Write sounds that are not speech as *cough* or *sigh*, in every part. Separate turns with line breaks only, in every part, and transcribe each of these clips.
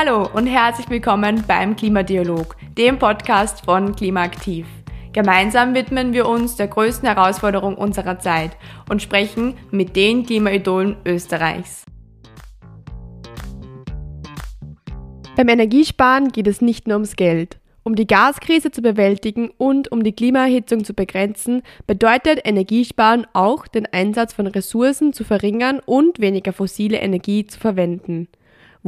Hallo und herzlich willkommen beim Klimadialog, dem Podcast von Klimaaktiv. Gemeinsam widmen wir uns der größten Herausforderung unserer Zeit und sprechen mit den Klimaidolen Österreichs. Beim Energiesparen geht es nicht nur ums Geld. Um die Gaskrise zu bewältigen und um die Klimaerhitzung zu begrenzen, bedeutet Energiesparen auch den Einsatz von Ressourcen zu verringern und weniger fossile Energie zu verwenden.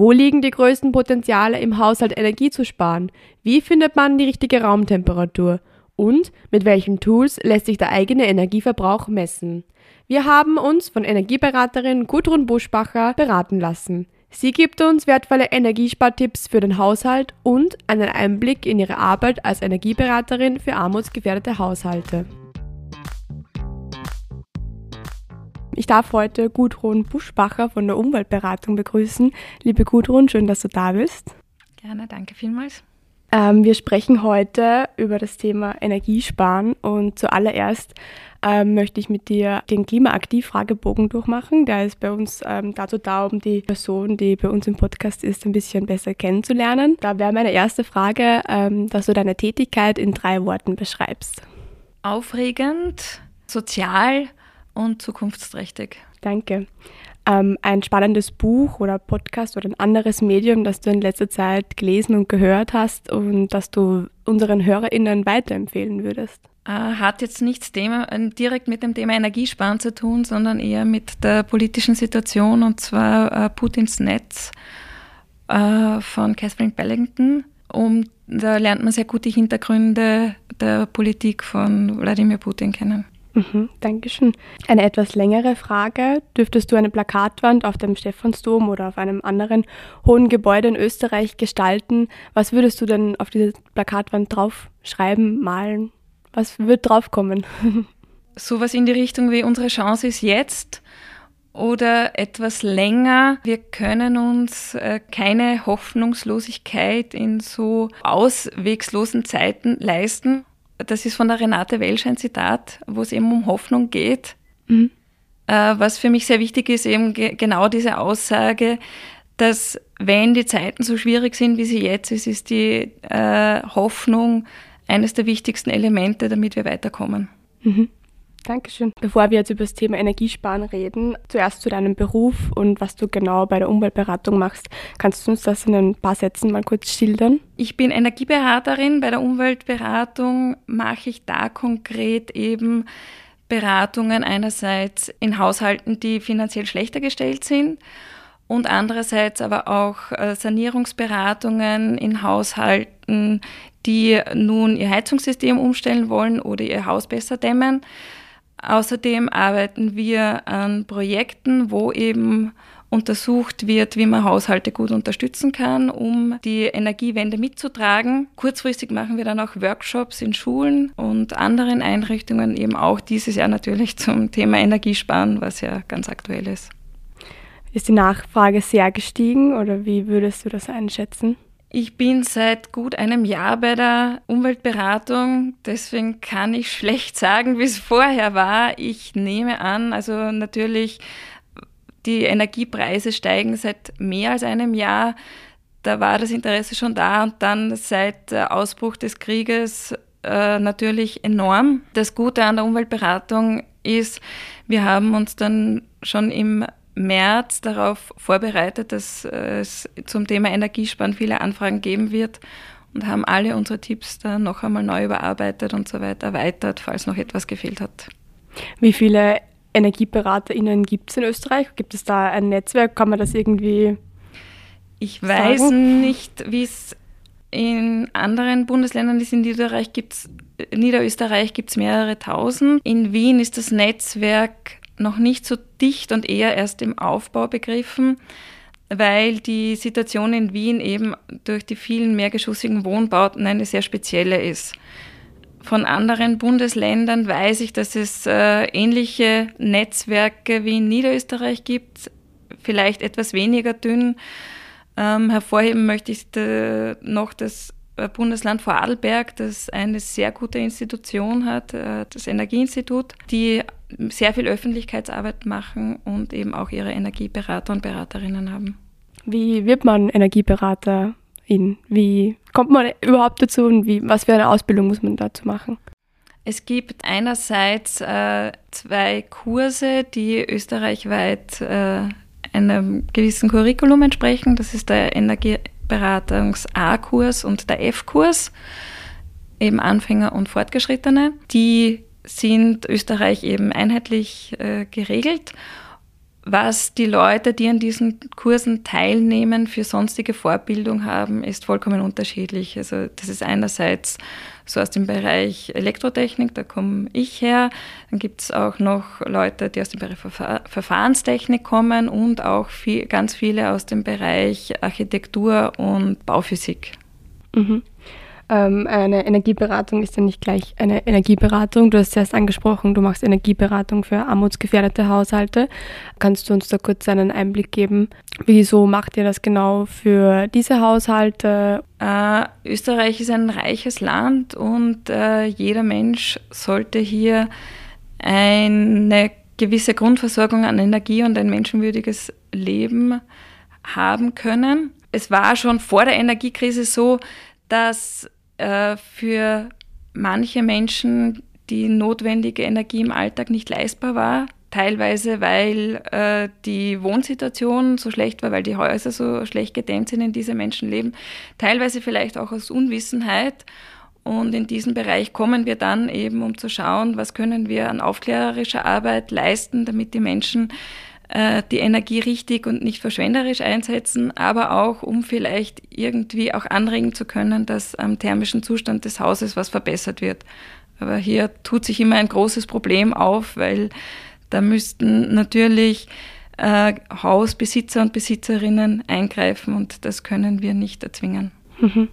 Wo liegen die größten Potenziale im Haushalt Energie zu sparen? Wie findet man die richtige Raumtemperatur? Und mit welchen Tools lässt sich der eigene Energieverbrauch messen? Wir haben uns von Energieberaterin Gudrun Buschbacher beraten lassen. Sie gibt uns wertvolle Energiespartipps für den Haushalt und einen Einblick in ihre Arbeit als Energieberaterin für armutsgefährdete Haushalte. Ich darf heute Gudrun Buschbacher von der Umweltberatung begrüßen. Liebe Gudrun, schön, dass du da bist.
Gerne, danke vielmals.
Ähm, wir sprechen heute über das Thema Energiesparen und zuallererst ähm, möchte ich mit dir den Klimaaktiv-Fragebogen durchmachen. Der ist bei uns ähm, dazu da, um die Person, die bei uns im Podcast ist, ein bisschen besser kennenzulernen. Da wäre meine erste Frage, ähm, dass du deine Tätigkeit in drei Worten beschreibst.
Aufregend, sozial und zukunftsträchtig.
Danke ähm, ein spannendes Buch oder Podcast oder ein anderes Medium, das du in letzter Zeit gelesen und gehört hast und das du unseren HörerInnen weiterempfehlen würdest?
Äh, hat jetzt nichts Thema, äh, direkt mit dem Thema Energiesparen zu tun, sondern eher mit der politischen Situation und zwar äh, Putins Netz äh, von Catherine Bellington. Um, da lernt man sehr gut die Hintergründe der Politik von Wladimir Putin kennen.
Mhm, Dankeschön. Eine etwas längere Frage. Dürftest du eine Plakatwand auf dem Stephansdom oder auf einem anderen hohen Gebäude in Österreich gestalten? Was würdest du denn auf diese Plakatwand draufschreiben, malen? Was wird draufkommen? *laughs*
Sowas in die Richtung wie unsere Chance ist jetzt oder etwas länger. Wir können uns äh, keine Hoffnungslosigkeit in so auswegslosen Zeiten leisten das ist von der Renate Welsch ein Zitat, wo es eben um Hoffnung geht. Mhm. Äh, was für mich sehr wichtig ist, eben ge genau diese Aussage, dass wenn die Zeiten so schwierig sind, wie sie jetzt ist, ist die äh, Hoffnung eines der wichtigsten Elemente, damit wir weiterkommen.
Mhm. Dankeschön. Bevor wir jetzt über das Thema Energiesparen reden, zuerst zu deinem Beruf und was du genau bei der Umweltberatung machst. Kannst du uns das in ein paar Sätzen mal kurz schildern?
Ich bin Energieberaterin. Bei der Umweltberatung mache ich da konkret eben Beratungen einerseits in Haushalten, die finanziell schlechter gestellt sind und andererseits aber auch äh, Sanierungsberatungen in Haushalten, die nun ihr Heizungssystem umstellen wollen oder ihr Haus besser dämmen. Außerdem arbeiten wir an Projekten, wo eben untersucht wird, wie man Haushalte gut unterstützen kann, um die Energiewende mitzutragen. Kurzfristig machen wir dann auch Workshops in Schulen und anderen Einrichtungen, eben auch dieses Jahr natürlich zum Thema Energiesparen, was ja ganz aktuell ist.
Ist die Nachfrage sehr gestiegen oder wie würdest du das einschätzen?
Ich bin seit gut einem Jahr bei der Umweltberatung, deswegen kann ich schlecht sagen, wie es vorher war. Ich nehme an, also natürlich, die Energiepreise steigen seit mehr als einem Jahr. Da war das Interesse schon da und dann seit Ausbruch des Krieges äh, natürlich enorm. Das Gute an der Umweltberatung ist, wir haben uns dann schon im März darauf vorbereitet, dass es zum Thema Energiesparen viele Anfragen geben wird und haben alle unsere Tipps dann noch einmal neu überarbeitet und so weiter erweitert, falls noch etwas gefehlt hat.
Wie viele EnergieberaterInnen gibt es in Österreich? Gibt es da ein Netzwerk? Kann man das irgendwie
Ich weiß sagen? nicht, wie es in anderen Bundesländern ist. In Niederösterreich gibt es mehrere tausend. In Wien ist das Netzwerk noch nicht so dicht und eher erst im Aufbau begriffen, weil die Situation in Wien eben durch die vielen mehrgeschossigen Wohnbauten eine sehr spezielle ist. Von anderen Bundesländern weiß ich, dass es äh, ähnliche Netzwerke wie in Niederösterreich gibt, vielleicht etwas weniger dünn. Ähm, hervorheben möchte ich äh, noch das äh, Bundesland Vorarlberg, das eine sehr gute Institution hat, äh, das Energieinstitut, die sehr viel Öffentlichkeitsarbeit machen und eben auch ihre Energieberater und Beraterinnen haben.
Wie wird man Energieberaterin? Wie kommt man überhaupt dazu und wie, was für eine Ausbildung muss man dazu machen?
Es gibt einerseits äh, zwei Kurse, die österreichweit äh, einem gewissen Curriculum entsprechen. Das ist der Energieberatungs A-Kurs und der F-Kurs, eben Anfänger und Fortgeschrittene. Die sind Österreich eben einheitlich äh, geregelt was die Leute, die an diesen Kursen teilnehmen, für sonstige Vorbildung haben, ist vollkommen unterschiedlich. Also das ist einerseits so aus dem Bereich Elektrotechnik, da komme ich her. Dann gibt es auch noch Leute, die aus dem Bereich Verfahr Verfahrenstechnik kommen und auch viel, ganz viele aus dem Bereich Architektur und Bauphysik.
Mhm ähm, eine Energieberatung ist ja nicht gleich eine Energieberatung. Du hast es erst angesprochen, du machst Energieberatung für armutsgefährdete Haushalte. Kannst du uns da kurz einen Einblick geben? Wieso macht ihr das genau für diese Haushalte?
Äh, Österreich ist ein reiches Land und äh, jeder Mensch sollte hier eine gewisse Grundversorgung an Energie und ein menschenwürdiges Leben haben können. Es war schon vor der Energiekrise so, dass äh, für manche Menschen die notwendige Energie im Alltag nicht leistbar war. Teilweise, weil äh, die Wohnsituation so schlecht war, weil die Häuser so schlecht gedämmt sind, in diese Menschen leben. Teilweise vielleicht auch aus Unwissenheit. Und in diesen Bereich kommen wir dann eben, um zu schauen, was können wir an aufklärerischer Arbeit leisten, damit die Menschen äh, die Energie richtig und nicht verschwenderisch einsetzen, aber auch, um vielleicht irgendwie auch anregen zu können, dass am thermischen Zustand des Hauses was verbessert wird. Aber hier tut sich immer ein großes Problem auf, weil da müssten natürlich äh, Hausbesitzer und Besitzerinnen eingreifen und das können wir nicht erzwingen.
Mhm.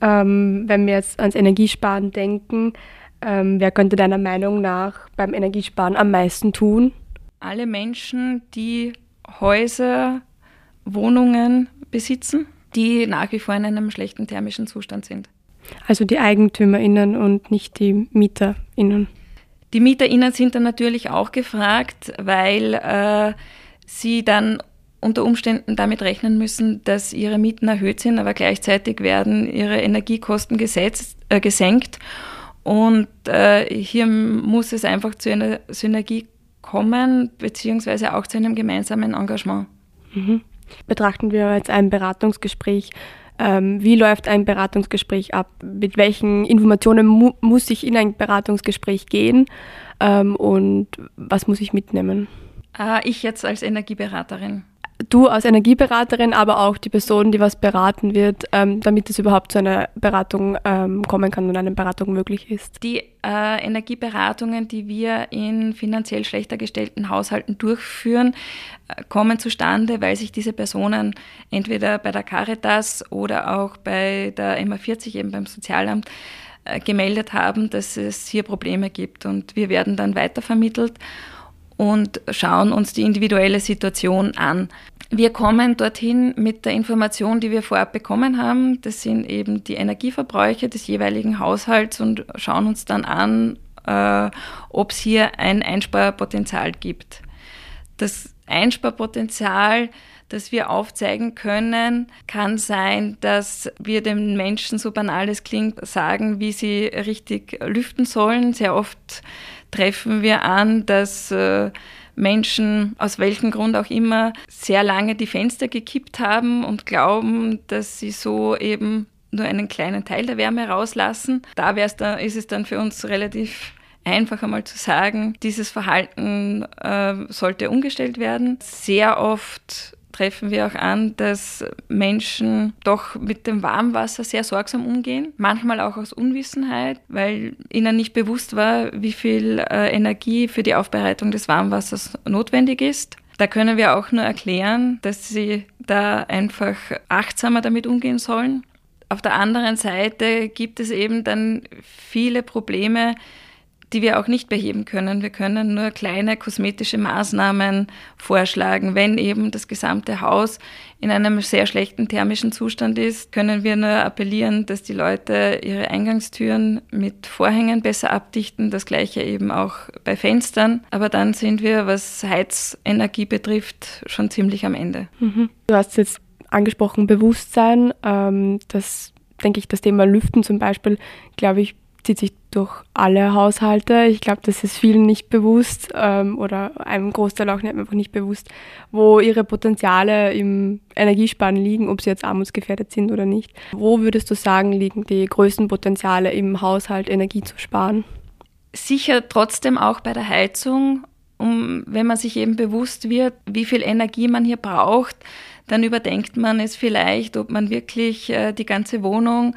Ähm, wenn wir jetzt ans Energiesparen denken, ähm, wer könnte deiner Meinung nach beim Energiesparen am meisten tun?
Alle Menschen, die Häuser, Wohnungen besitzen, die nach wie vor in einem schlechten thermischen Zustand sind.
Also die EigentümerInnen und nicht die MieterInnen.
Die MieterInnen sind dann natürlich auch gefragt, weil äh, sie dann unter Umständen damit rechnen müssen, dass ihre Mieten erhöht sind, aber gleichzeitig werden ihre Energiekosten gesetzt, äh, gesenkt. Und äh, hier muss es einfach zu einer Synergie kommen, beziehungsweise auch zu einem gemeinsamen Engagement.
Mhm. Betrachten wir jetzt ein Beratungsgespräch. Ähm, wie läuft ein Beratungsgespräch ab? Mit welchen Informationen mu muss ich in ein Beratungsgespräch gehen? Ähm, und was muss ich mitnehmen?
Äh, ich jetzt als Energieberaterin
du als Energieberaterin, aber auch die Person, die was beraten wird, ähm, damit es überhaupt zu einer Beratung ähm, kommen kann und eine Beratung möglich ist?
Die äh, Energieberatungen, die wir in finanziell schlechter gestellten Haushalten durchführen, äh, kommen zustande, weil sich diese Personen entweder bei der Caritas oder auch bei der MA40, eben beim Sozialamt, äh, gemeldet haben, dass es hier Probleme gibt. Und wir werden dann weitervermittelt und schauen uns die individuelle Situation an. Wir kommen dorthin mit der Information, die wir vorab bekommen haben. Das sind eben die Energieverbräuche des jeweiligen Haushalts und schauen uns dann an, äh, ob es hier ein Einsparpotenzial gibt. Das Einsparpotenzial, das wir aufzeigen können, kann sein, dass wir den Menschen, so banal es klingt, sagen, wie sie richtig lüften sollen. Sehr oft treffen wir an, dass äh, Menschen, aus welchem Grund auch immer, sehr lange die Fenster gekippt haben und glauben, dass sie so eben nur einen kleinen Teil der Wärme rauslassen. Da dann, ist es dann für uns relativ einfach einmal zu sagen, dieses Verhalten äh, sollte umgestellt werden. Sehr oft treffen wir auch an, dass Menschen doch mit dem Warmwasser sehr sorgsam umgehen, manchmal auch aus Unwissenheit, weil ihnen nicht bewusst war, wie viel äh, Energie für die Aufbereitung des Warmwassers notwendig ist. Da können wir auch nur erklären, dass sie da einfach achtsamer damit umgehen sollen. Auf der anderen Seite gibt es eben dann viele Probleme, die wir auch nicht beheben können. Wir können nur kleine kosmetische Maßnahmen vorschlagen. Wenn eben das gesamte Haus in einem sehr schlechten thermischen Zustand ist, können wir nur appellieren, dass die Leute ihre Eingangstüren mit Vorhängen besser abdichten. Das gleiche eben auch bei Fenstern. Aber dann sind wir, was Heizenergie betrifft, schon ziemlich am Ende.
Mhm. Du hast jetzt angesprochen Bewusstsein. Ähm, das denke ich, das Thema Lüften zum Beispiel, glaube ich, zieht sich durch alle Haushalte. Ich glaube, das ist vielen nicht bewusst ähm, oder einem Großteil auch nicht, einfach nicht bewusst, wo ihre Potenziale im Energiesparen liegen, ob sie jetzt armutsgefährdet sind oder nicht. Wo würdest du sagen, liegen die größten Potenziale im Haushalt, Energie zu sparen?
Sicher trotzdem auch bei der Heizung, um, wenn man sich eben bewusst wird, wie viel Energie man hier braucht, dann überdenkt man es vielleicht, ob man wirklich äh, die ganze Wohnung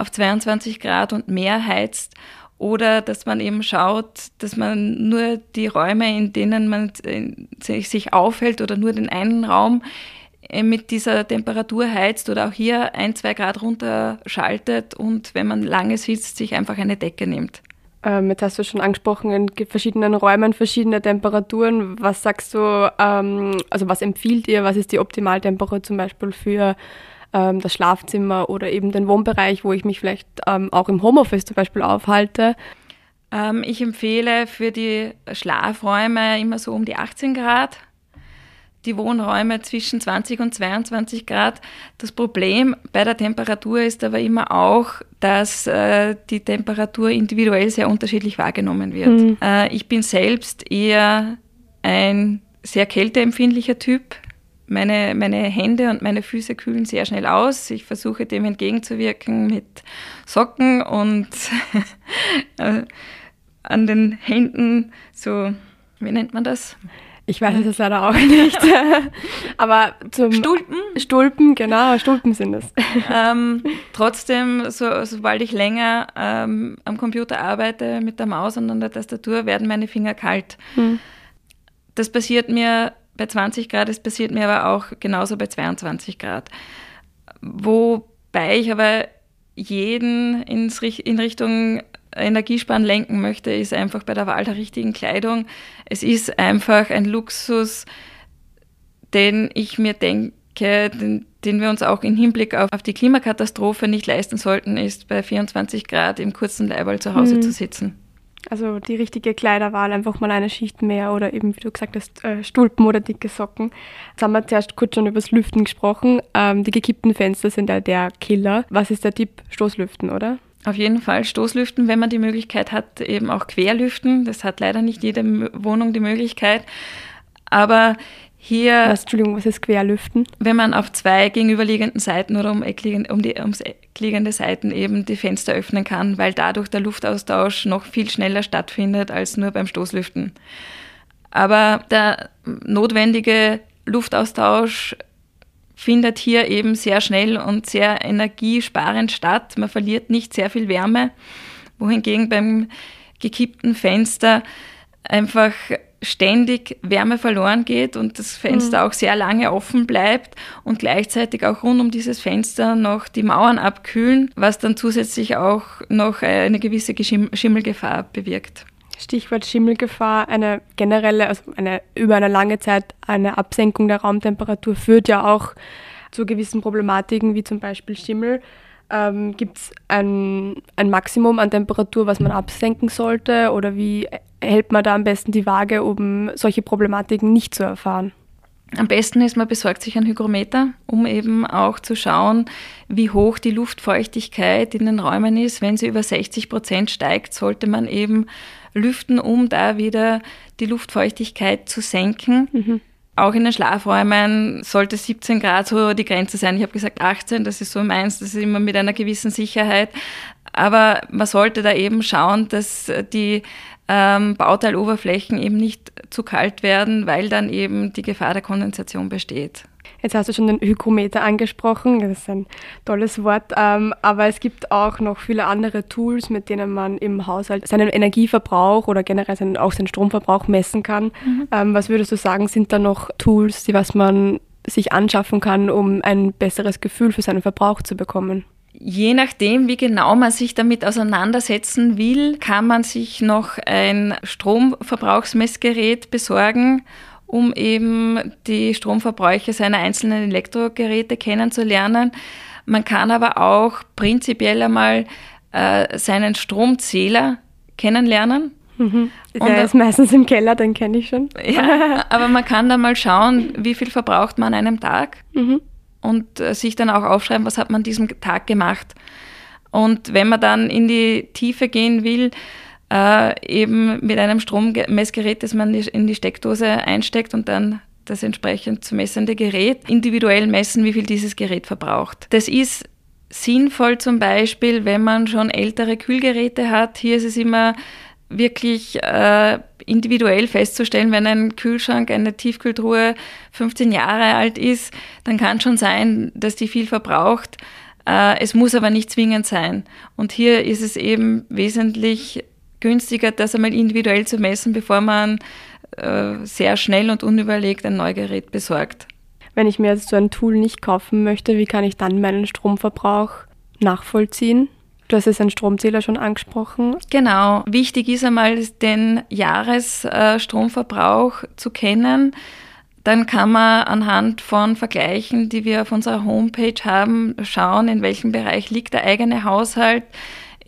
auf 22 Grad und mehr heizt oder dass man eben schaut, dass man nur die Räume, in denen man äh, sich aufhält oder nur den einen Raum äh, mit dieser Temperatur heizt oder auch hier ein, zwei Grad runterschaltet und wenn man lange sitzt, sich einfach eine Decke nimmt.
Ähm, jetzt hast du schon angesprochen, in verschiedenen Räumen verschiedene Temperaturen. Was sagst du, ähm, also was empfiehlt ihr, was ist die Optimaltemperatur zum Beispiel für ähm, das Schlafzimmer oder eben den Wohnbereich, wo ich mich vielleicht ähm, auch im Homeoffice zum Beispiel aufhalte?
Ähm, ich empfehle für die Schlafräume immer so um die 18 Grad die Wohnräume zwischen 20 und 22 Grad. Das Problem bei der Temperatur ist aber immer auch, dass äh, die Temperatur individuell sehr unterschiedlich wahrgenommen wird. Mhm. Äh, ich bin selbst eher ein sehr kälteempfindlicher Typ. Meine, meine Hände und meine Füße kühlen sehr schnell aus. Ich versuche dem entgegenzuwirken mit Socken und *laughs* äh, an den Händen so, wie nennt man das?
Ich weiß es leider auch nicht. *laughs* Aber zum
Stulpen?
Stulpen, genau, Stulpen sind es. *laughs*
Ähm, trotzdem, so, sobald ich länger ähm, am Computer arbeite mit der Maus und an der Tastatur, werden meine Finger kalt. Hm. Das passiert mir bei 20 Grad, es passiert mir aber auch genauso bei 22 Grad. Wobei ich aber jeden ins, in Richtung Energiesparen lenken möchte, ist einfach bei der Wahl der richtigen Kleidung. Es ist einfach ein Luxus, den ich mir denke, den, den wir uns auch im Hinblick auf, auf, die Klimakatastrophe nicht leisten sollten, ist bei 24 Grad im kurzen Leiberl zu Hause mhm. zu sitzen.
Also die richtige Kleiderwahl, einfach mal eine Schicht mehr oder eben, wie du gesagt hast, äh, Stulpen oder dicke Socken. Jetzt haben wir zuerst kurz schon über das Lüften gesprochen. Ähm, die gekippten Fenster sind ja der Killer. Was ist der Tipp? Stoßlüften, oder?
Auf jeden Fall Stoßlüften, wenn man die Möglichkeit hat, eben auch Querlüften. Das hat leider nicht jede Wohnung die Möglichkeit. Aber hier.
Was, Entschuldigung, was ist Querlüften?
Wenn man auf zwei gegenüberliegenden Seiten oder um, um die ums eckliegende Seiten eben die Fenster öffnen kann, weil dadurch der Luftaustausch noch viel schneller stattfindet als nur beim Stoßlüften. Aber der notwendige Luftaustausch findet hier eben sehr schnell und sehr energiesparend statt. Man verliert nicht sehr viel Wärme, wohingegen beim gekippten Fenster einfach ständig Wärme verloren geht und das Fenster mhm. auch sehr lange offen bleibt und gleichzeitig auch rund um dieses Fenster noch die Mauern abkühlen, was dann zusätzlich auch noch eine gewisse Schimmelgefahr bewirkt.
Stichwort Schimmelgefahr, eine generelle, also eine, über eine lange Zeit eine Absenkung der Raumtemperatur führt ja auch zu gewissen Problematiken, wie zum Beispiel Schimmel. Ähm, Gibt es ein, ein Maximum an Temperatur, was man absenken sollte? Oder wie hält man da am besten die Waage, um solche Problematiken nicht zu erfahren?
Am besten ist, man besorgt sich ein Hygrometer, um eben auch zu schauen, wie hoch die Luftfeuchtigkeit in den Räumen ist. Wenn sie über 60 Prozent steigt, sollte man eben lüften, um da wieder die Luftfeuchtigkeit zu senken. Mhm. Auch in den Schlafräumen sollte 17 Grad so die Grenze sein. Ich habe gesagt 18, das ist so meins, das ist immer mit einer gewissen Sicherheit. Aber man sollte da eben schauen, dass die ähm, Bauteiloberflächen eben nicht zu kalt werden, weil dann eben die Gefahr der Kondensation besteht.
Jetzt hast du schon den Hygrometer angesprochen, das ist ein tolles Wort, ähm, aber es gibt auch noch viele andere Tools, mit denen man im Haushalt seinen Energieverbrauch oder generell seinen, auch seinen Stromverbrauch messen kann. Mhm. Ähm, was würdest du sagen, sind da noch Tools, die was man sich anschaffen kann, um ein besseres Gefühl für seinen Verbrauch zu bekommen?
Je nachdem, wie genau man sich damit auseinandersetzen will, kann man sich noch ein Stromverbrauchsmessgerät besorgen, um eben die Stromverbräuche seiner einzelnen Elektrogeräte kennenzulernen. Man kann aber auch prinzipiell einmal äh, seinen Stromzähler kennenlernen.
Mhm. Der ist meistens im Keller, den kenne ich schon.
Ja, aber man kann da mal schauen, wie viel verbraucht man an einem Tag mhm. und äh, sich dann auch aufschreiben, was hat man an diesem Tag gemacht. Und wenn man dann in die Tiefe gehen will, äh, eben mit einem Strommessgerät, das man in die Steckdose einsteckt und dann das entsprechend zu messende Gerät individuell messen, wie viel dieses Gerät verbraucht. Das ist sinnvoll zum Beispiel, wenn man schon ältere Kühlgeräte hat. Hier ist es immer wirklich äh, individuell festzustellen, wenn ein Kühlschrank, eine Tiefkühltruhe 15 Jahre alt ist, dann kann schon sein, dass die viel verbraucht. Äh, es muss aber nicht zwingend sein. Und hier ist es eben wesentlich günstiger, das einmal individuell zu messen, bevor man äh, sehr schnell und unüberlegt ein Neugerät besorgt.
Wenn ich mir jetzt so ein Tool nicht kaufen möchte, wie kann ich dann meinen Stromverbrauch nachvollziehen? Du hast jetzt einen Stromzähler schon angesprochen.
Genau. Wichtig ist einmal, den Jahresstromverbrauch zu kennen. Dann kann man anhand von Vergleichen, die wir auf unserer Homepage haben, schauen, in welchem Bereich liegt der eigene Haushalt,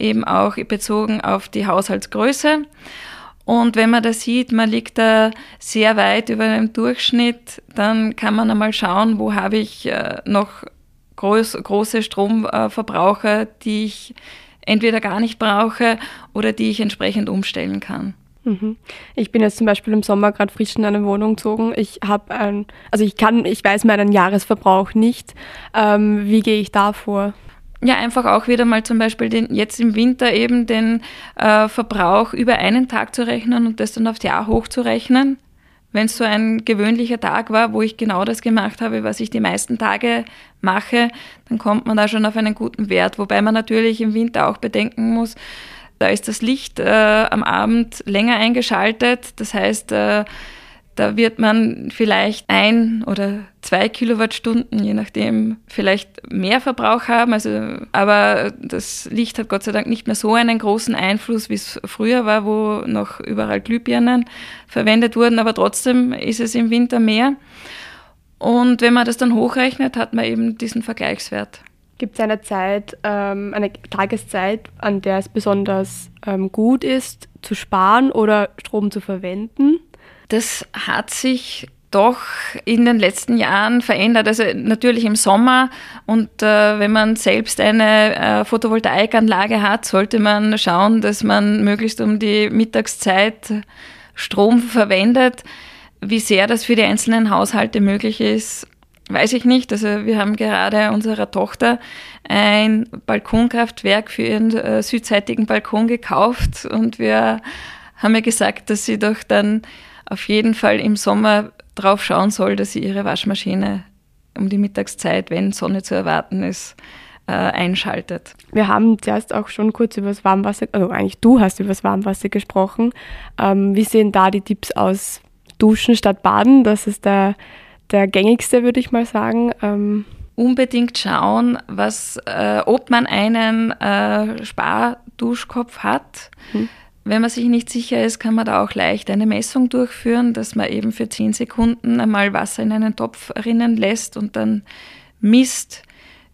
eben auch bezogen auf die Haushaltsgröße. Und wenn man da sieht, man liegt da sehr weit über dem Durchschnitt, dann kann man einmal schauen, wo habe ich äh, noch groß, große Stromverbraucher, die ich entweder gar nicht brauche oder die ich entsprechend umstellen kann.
Mhm. Ich bin jetzt zum Beispiel im Sommer gerade frisch in eine Wohnung gezogen. Ich habe ein, also ich kann, ich weiß meinen Jahresverbrauch nicht. Ähm, wie gehe ich da vor?
Ja, einfach auch wieder mal zum Beispiel den, jetzt im Winter eben den äh, Verbrauch über einen Tag zu rechnen und das dann aufs Jahr hochzurechnen wenn es so ein gewöhnlicher Tag war, wo ich genau das gemacht habe, was ich die meisten Tage mache, dann kommt man da schon auf einen guten Wert. Wobei man natürlich im Winter auch bedenken muss, da ist das Licht äh, am Abend länger eingeschaltet. Das heißt, äh, da wird man vielleicht ein oder zwei Kilowattstunden, je nachdem, vielleicht mehr Verbrauch haben. Also, aber das Licht hat Gott sei Dank nicht mehr so einen großen Einfluss, wie es früher war, wo noch überall Glühbirnen verwendet wurden. Aber trotzdem ist es im Winter mehr. Und wenn man das dann hochrechnet, hat man eben diesen Vergleichswert.
Gibt es eine Zeit, ähm, eine Tageszeit, an der es besonders ähm, gut ist, zu sparen oder Strom zu verwenden?
Das hat sich doch in den letzten Jahren verändert. Also natürlich im Sommer und äh, wenn man selbst eine äh, Photovoltaikanlage hat, sollte man schauen, dass man möglichst um die Mittagszeit Strom verwendet. Wie sehr das für die einzelnen Haushalte möglich ist, weiß ich nicht. Also wir haben gerade unserer Tochter ein Balkonkraftwerk für ihren äh, südseitigen Balkon gekauft und wir haben ihr gesagt, dass sie doch dann auf jeden Fall im Sommer drauf schauen soll, dass sie ihre Waschmaschine um die Mittagszeit, wenn Sonne zu erwarten ist, äh, einschaltet.
Wir haben zuerst auch schon kurz über das Warmwasser, also eigentlich du hast über das Warmwasser gesprochen. Ähm, wie sehen da die Tipps aus? Duschen statt Baden, das ist der, der gängigste, würde ich mal sagen. Ähm,
Unbedingt schauen, was, äh, ob man einen äh, Sparduschkopf hat. Hm wenn man sich nicht sicher ist, kann man da auch leicht eine Messung durchführen, dass man eben für 10 Sekunden einmal Wasser in einen Topf rinnen lässt und dann misst,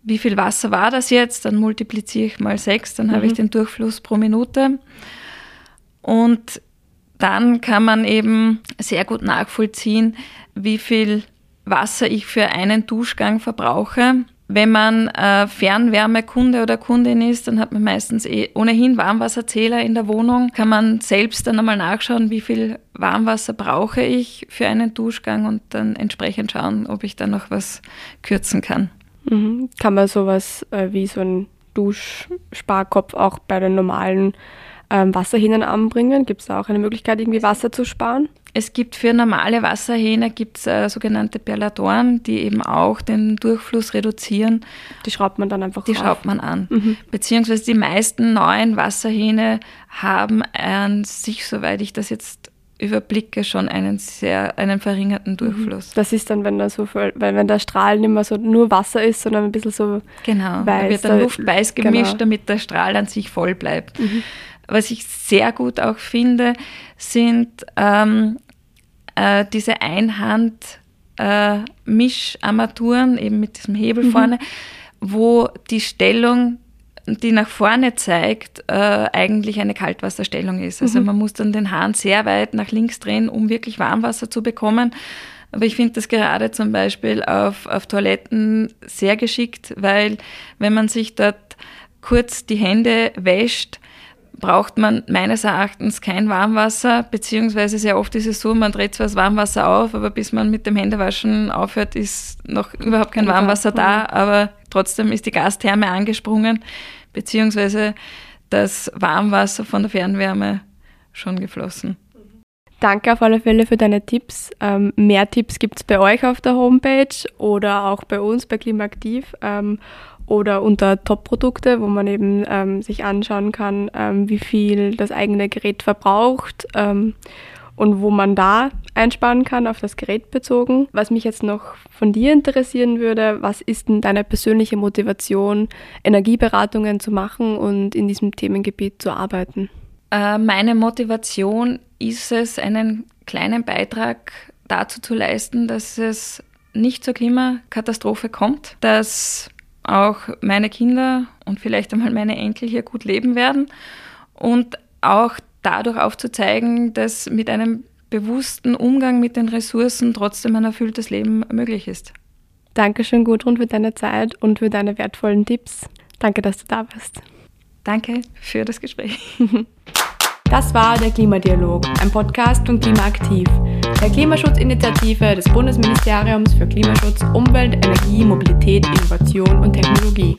wie viel Wasser war das jetzt, dann multipliziere ich mal 6, dann mhm. habe ich mhm. den Durchfluss pro Minute. Und dann kann man eben sehr gut nachvollziehen, wie viel Wasser ich für einen Duschgang verbrauche. Wenn man äh, Fernwärmekunde oder Kundin ist, dann hat man meistens eh ohnehin Warmwasserzähler in der Wohnung. Kann man selbst dann einmal nachschauen, wie viel Warmwasser brauche ich für einen Duschgang und dann entsprechend schauen, ob ich da noch was kürzen kann.
Mhm. Kann man sowas äh, wie so ein Duschsparkopf auch bei den normalen ähm, Wasserhähnen anbringen? Gibt es da auch eine Möglichkeit, irgendwie Wasser zu sparen?
Es gibt für normale Wasserhähne gibt's, äh, sogenannte Perlatoren, die eben auch den Durchfluss reduzieren.
Die schraubt man dann einfach
Die auf. schraubt man an. Mhm. Beziehungsweise die meisten neuen Wasserhähne haben an sich, soweit ich das jetzt überblicke schon einen sehr, einen verringerten mhm. Durchfluss.
Das ist dann, wenn da so weil wenn der Strahl nicht mehr so nur Wasser ist, sondern ein bisschen so
Genau, weiß, da wird dann Luft weiß gemischt, genau. damit der Strahl an sich voll bleibt. Mhm. Was ich sehr gut auch finde, sind ähm, äh, diese Einhand- äh, eben mit diesem Hebel mhm. vorne, wo die Stellung die nach vorne zeigt, äh, eigentlich eine Kaltwasserstellung ist. Also mhm. man muss dann den Hahn sehr weit nach links drehen, um wirklich Warmwasser zu bekommen. Aber ich finde das gerade zum Beispiel auf, auf Toiletten sehr geschickt, weil wenn man sich dort kurz die Hände wäscht, braucht man meines Erachtens kein Warmwasser, beziehungsweise sehr oft ist es so, man dreht zwar das Warmwasser auf, aber bis man mit dem Händewaschen aufhört, ist noch überhaupt kein Warmwasser da, aber trotzdem ist die Gastherme angesprungen beziehungsweise das Warmwasser von der Fernwärme schon geflossen.
Danke auf alle Fälle für deine Tipps. Ähm, mehr Tipps gibt es bei euch auf der Homepage oder auch bei uns bei Klimaaktiv ähm, oder unter Top-Produkte, wo man eben ähm, sich anschauen kann, ähm, wie viel das eigene Gerät verbraucht ähm, und wo man da einsparen kann, auf das Gerät bezogen. Was mich jetzt noch von dir interessieren würde, was ist denn deine persönliche Motivation, Energieberatungen zu machen und in diesem Themengebiet zu arbeiten?
Äh, meine Motivation ist es, einen kleinen Beitrag dazu zu leisten, dass es nicht zur Klimakatastrophe kommt, dass auch meine Kinder und vielleicht einmal meine Enkel hier gut leben werden und auch dadurch aufzuzeigen, dass mit einem bewussten Umgang mit den Ressourcen trotzdem ein erfülltes Leben möglich ist.
Dankeschön, Gudrun, für deine Zeit und für deine wertvollen Tipps. Danke, dass du da warst.
Danke für das Gespräch. *laughs*
Das war der Klimadialog, ein Podcast von Klimaaktiv, der Klimaschutzinitiative des Bundesministeriums für Klimaschutz, Umwelt, Energie, Mobilität, Innovation und Technologie.